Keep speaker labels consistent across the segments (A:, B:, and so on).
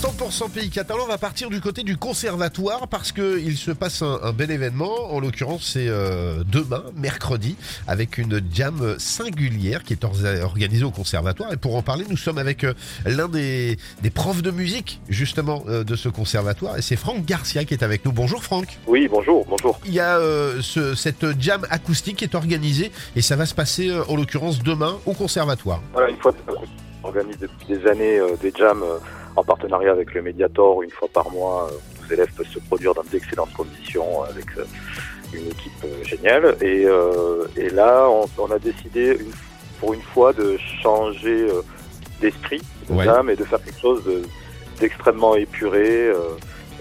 A: 100% pays catalan, on va partir du côté du conservatoire parce que il se passe un, un bel événement. En l'occurrence, c'est euh, demain, mercredi, avec une jam singulière qui est or- organisée au conservatoire. Et pour en parler, nous sommes avec euh, l'un des, des profs de musique justement euh, de ce conservatoire, et c'est Franck Garcia qui est avec nous. Bonjour Franck.
B: Oui, bonjour, bonjour.
A: Il y a ce- cette jam acoustique qui est organisée et ça va se passer en l'occurrence demain au conservatoire.
B: Voilà, une fois, organise depuis des années des jams en partenariat avec le Mediator. Une fois par mois, euh, nos élèves peuvent se produire dans d'excellentes conditions avec euh, une équipe euh, géniale. Et, euh, et là, on, on a décidé une- pour une fois de changer d'esprit
A: Ouais.
B: jam et de faire quelque chose de- d'extrêmement épuré euh,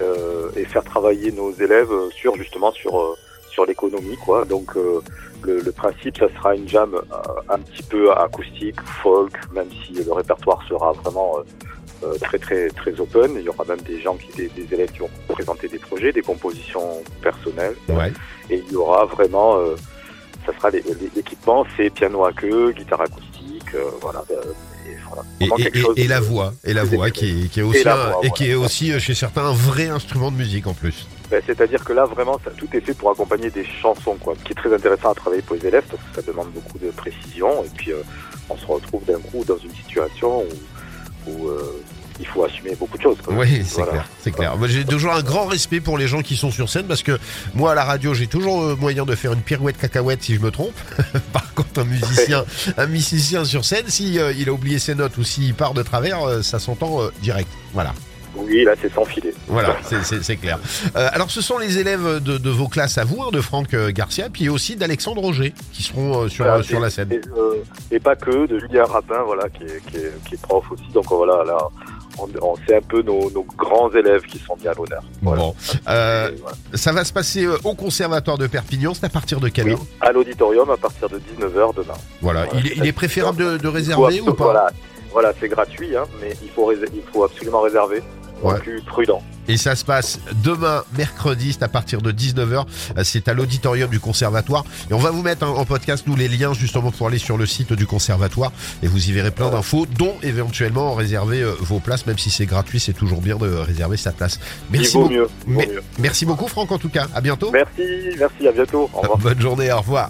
B: euh, et faire travailler nos élèves sur justement sur sur l'économie quoi. Donc euh, le, le principe, ça sera une jam euh, un petit peu acoustique, folk, même si le répertoire sera vraiment euh, euh, très très très open. Il y aura même des gens qui, des, des élèves qui vont présenter des projets, des compositions personnelles,
A: Ouais.
B: et il y aura vraiment, euh, ça sera l'équipement, c'est piano à queue, guitare acoustique, euh, voilà. et, voilà.
A: Et,
B: Vraiment
A: et-
B: quelque
A: et-
B: chose
A: et la voix, et la voix qui est, qui est aussi, un-
B: voix,
A: et qui est aussi chez certains un vrai instrument de musique en plus.
B: Ben, C'est-à-dire que là, vraiment, ça, tout est fait pour accompagner des chansons, quoi. Qui est très intéressant à travailler pour les élèves, parce que ça demande beaucoup de précision. Et puis, on se retrouve d'un coup dans une situation où, où, euh, il faut assumer beaucoup de choses.
A: Oui, c'est
B: Voilà.
A: clair, c'est clair. J'ai toujours un grand respect pour les gens qui sont sur scène parce que moi, à la radio, j'ai toujours euh, moyen de faire une pirouette cacahuète si je me trompe. Par contre, un musicien, un musicien sur scène, si euh, il a oublié ses notes ou s'il part de travers, euh, ça s'entend euh, direct. Voilà.
B: Oui, là, c'est sans filet.
A: Voilà, c'est- clair. Euh, alors, ce sont les élèves de, de vos classes à vous, hein, de Franck euh, Garcia, puis aussi d'Alexandre Roger, qui seront euh, sur,
B: Voilà,
A: sur
B: et-
A: la scène.
B: Et, euh, et pas que, de Julien Rapin, voilà, qui est, qui est, qui est prof aussi. Donc, voilà, là, c'est un peu nos, nos grands élèves qui sont mis à l'honneur. Voilà.
A: Bon, Euh, ça va se passer au conservatoire de Perpignan. C'est à partir de quelle
B: Oui,
A: heure
B: à l'auditorium à partir de 19h demain.
A: Voilà.
B: Voilà.
A: Il, est- il est préférable de, réserver ou pas
B: Voilà, voilà c'est gratuit, hein, mais il faut, rés- il faut absolument réserver.
A: Ouais.
B: Plus prudent.
A: Et ça se passe demain, mercredi, c'est à partir de 19h. Euh, C'est à l'auditorium du conservatoire. Et on va vous mettre hein, en podcast, nous, les liens justement pour aller sur le site du conservatoire. Et vous y verrez plein d'infos, dont éventuellement réserver euh, vos places, même si c'est gratuit, c'est toujours bien de réserver sa place. Merci beaucoup.
B: mieux. mieux.
A: Merci beaucoup, Franck, en tout cas. À bientôt.
B: Merci, merci, à bientôt. Au revoir.
A: Bonne journée, au revoir.